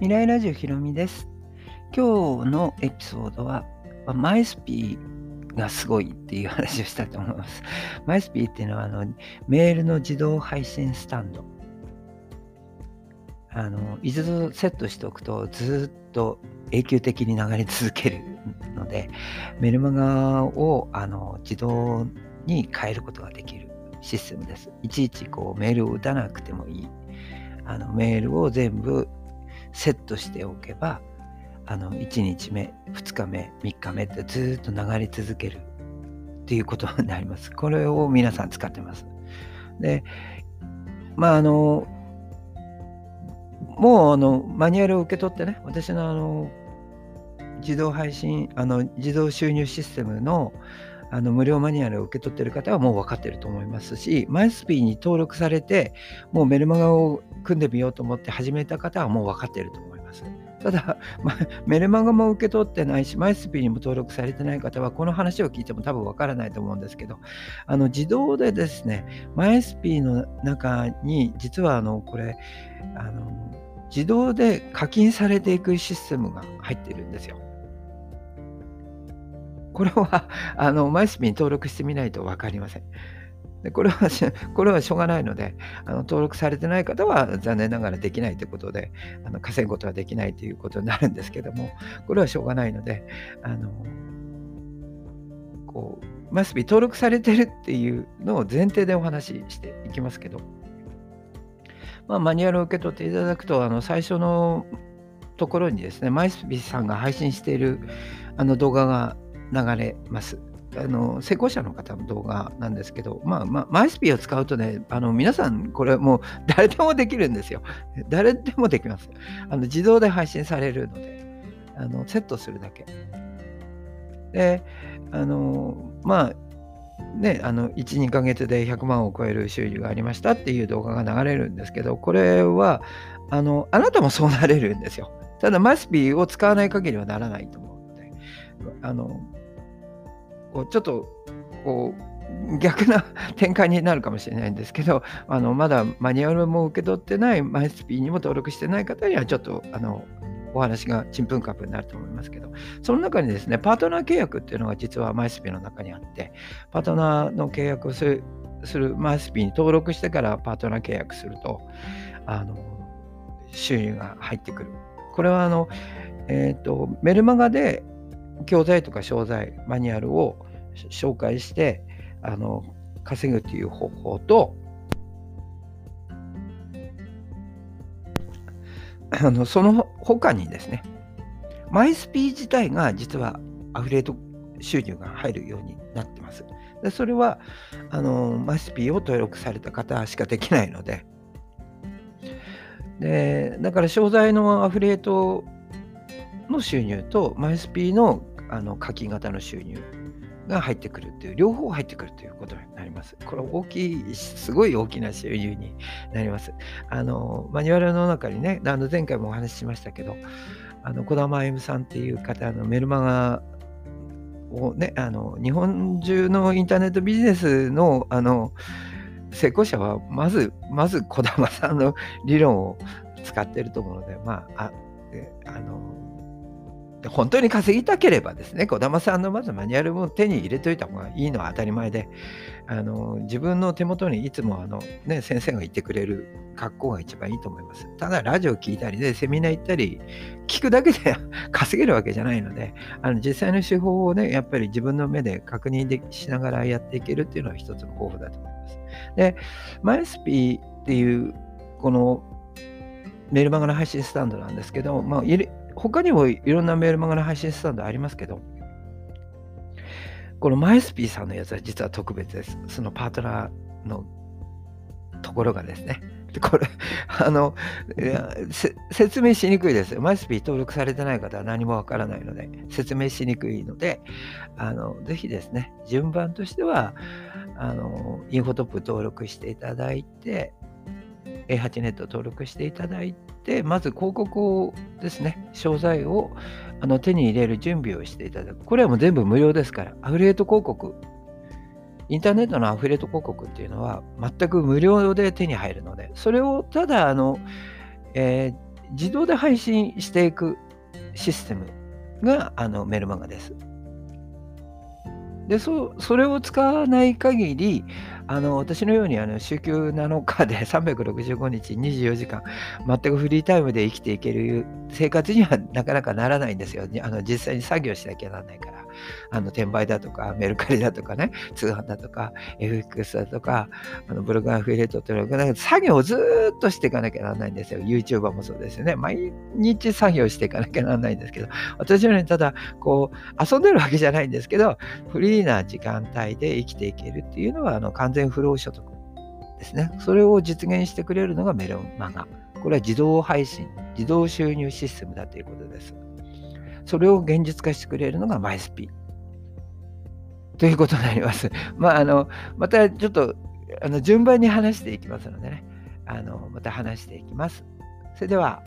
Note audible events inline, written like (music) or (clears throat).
未来ラジオひろみです。今日のエピソードは、マイスピーがすごいっていう話をしたと思います。マイスピーっていうのはあのメールの自動配信スタンド。あの一度セットしておくとずっと永久的に流れ続けるので、メルマガをあの自動に変えることができるシステムです。いちいちこうメールを打たなくてもいい。あのメールを全部セットしておけばあの1日目2日目3日目ってずっと流れ続けるっていうことになります。これを皆さん使ってます。でまああのもうあのマニュアルを受け取ってね私のあの自動配信あの自動収入システムのあの無料マニュアルを受け取っている方はもう分かっていると思いますし、マイスピーに登録されて、もうメルマガを組んでみようと思って始めた方はもう分かっていると思います。ただ、(laughs) ま、メルマガも受け取ってないし、マイスピーにも登録されてない方は、この話を聞いても多分わからないと思うんですけど、あの自動でですね、マイスピーの中に、実はあのこれあの、自動で課金されていくシステムが入ってるんですよ。これは、あの、マイスピに登録してみないと分かりません。でこれは、これはしょうがないので、あの登録されてない方は残念ながらできないということで、あの稼ぐことはできないということになるんですけども、これはしょうがないので、あの、こう、マスビ登録されてるっていうのを前提でお話ししていきますけど、まあ、マニュアルを受け取っていただくと、あの最初のところにですね、マイスビさんが配信しているあの動画が流れます。あの成功者の方の動画なんですけど、まあ、まあ、マイスピーを使うとね、あの皆さん、これもう (laughs) 誰でもできるんですよ。誰でもできます。あの自動で配信されるので、あのセットするだけ。で、あの、まあ、ね、あの1、2ヶ月で100万を超える収入がありましたっていう動画が流れるんですけど、これは、あの、あなたもそうなれるんですよ。ただ、マイスピーを使わない限りはならないと思うので、あの、こうちょっとこう逆な展開になるかもしれないんですけどあのまだマニュアルも受け取ってないマイスピーにも登録してない方にはちょっとあのお話がちんぷんかぷんになると思いますけど、その中にですね、パートナー契約っていうのが実はマイスピーの中にあって、パートナーの契約をするするマイスピーに登録してからパートナー契約すると、あの収入が入ってくる。これはあの、えっ、ー、と、メルマガで教材とか商材、マニュアルを紹介してあの稼ぐという方法と (clears throat) あのその他にですねマイスピー自体が実はアフレート収入が入るようになってます。でそれはあのマイスピーを登録された方しかできないのででだから商材のアフレートの収入とマイスピーのあの課金型の収入が入ってくるっていう、両方入ってくるということになります。これ大きい、すごい大きな収入になります。あの、マニュアルの中にね、あの前回もお話ししましたけど、あの、小玉歩さんっていう方のメルマガをね、あの、日本中のインターネットビジネスの、あの、成功者は、まず、まず小玉さんの理論を使ってると思うので、まあ、ああの、本当に稼ぎたければですね、児玉さんのまずマニュアルも手に入れといた方がいいのは当たり前で、あの自分の手元にいつもあの、ね、先生が言ってくれる格好が一番いいと思います。ただ、ラジオ聞いたりで、セミナー行ったり、聞くだけで稼げるわけじゃないので、あの実際の手法をね、やっぱり自分の目で確認でしながらやっていけるっていうのは一つの方法だと思います。で、マイスピーっていう、このメルマガの配信スタンドなんですけど、まあ、他にもいろんなメールマガの配信スタンドありますけど、このマイスピーさんのやつは実は特別です。そのパートナーのところがですね。(laughs) これ、あの、説明しにくいです。マイスピー登録されてない方は何もわからないので、説明しにくいので、あの、ぜひですね、順番としては、あの、インフォトップ登録していただいて、A8 ネット登録していただいて、まず広告をですね、商材をあの手に入れる準備をしていただく。これはもう全部無料ですから、アフリエイト広告、インターネットのアフリエイト広告っていうのは全く無料で手に入るので、それをただ、あの、えー、自動で配信していくシステムがあのメルマガです。でそそれを使わない限りあの私のようにあの週休7日で365日24時間全くフリータイムで生きていける生活にはなかなかならないんですよ。あの実際に作業しなきゃならないから。あの転売だとかメルカリだとかね通販だとか FX だとかあのブログアフィリエイトってのは作業をずっとしていかなきゃならないんですよ。YouTuber もそうですよね。毎日作業していかなきゃならないんですけど。私のようにただこう遊んでるわけじゃないんですけどフリーな時間帯で生きていけるっていうのはあの完全不労所得ですね。それを実現してくれるのがメロンマガ。これは自動配信自動収入システムだということですそれを現実化してくれるのがマイスピということになります。(laughs) まあ、あの、またちょっと、あの、順番に話していきますのでね、あの、また話していきます。それでは。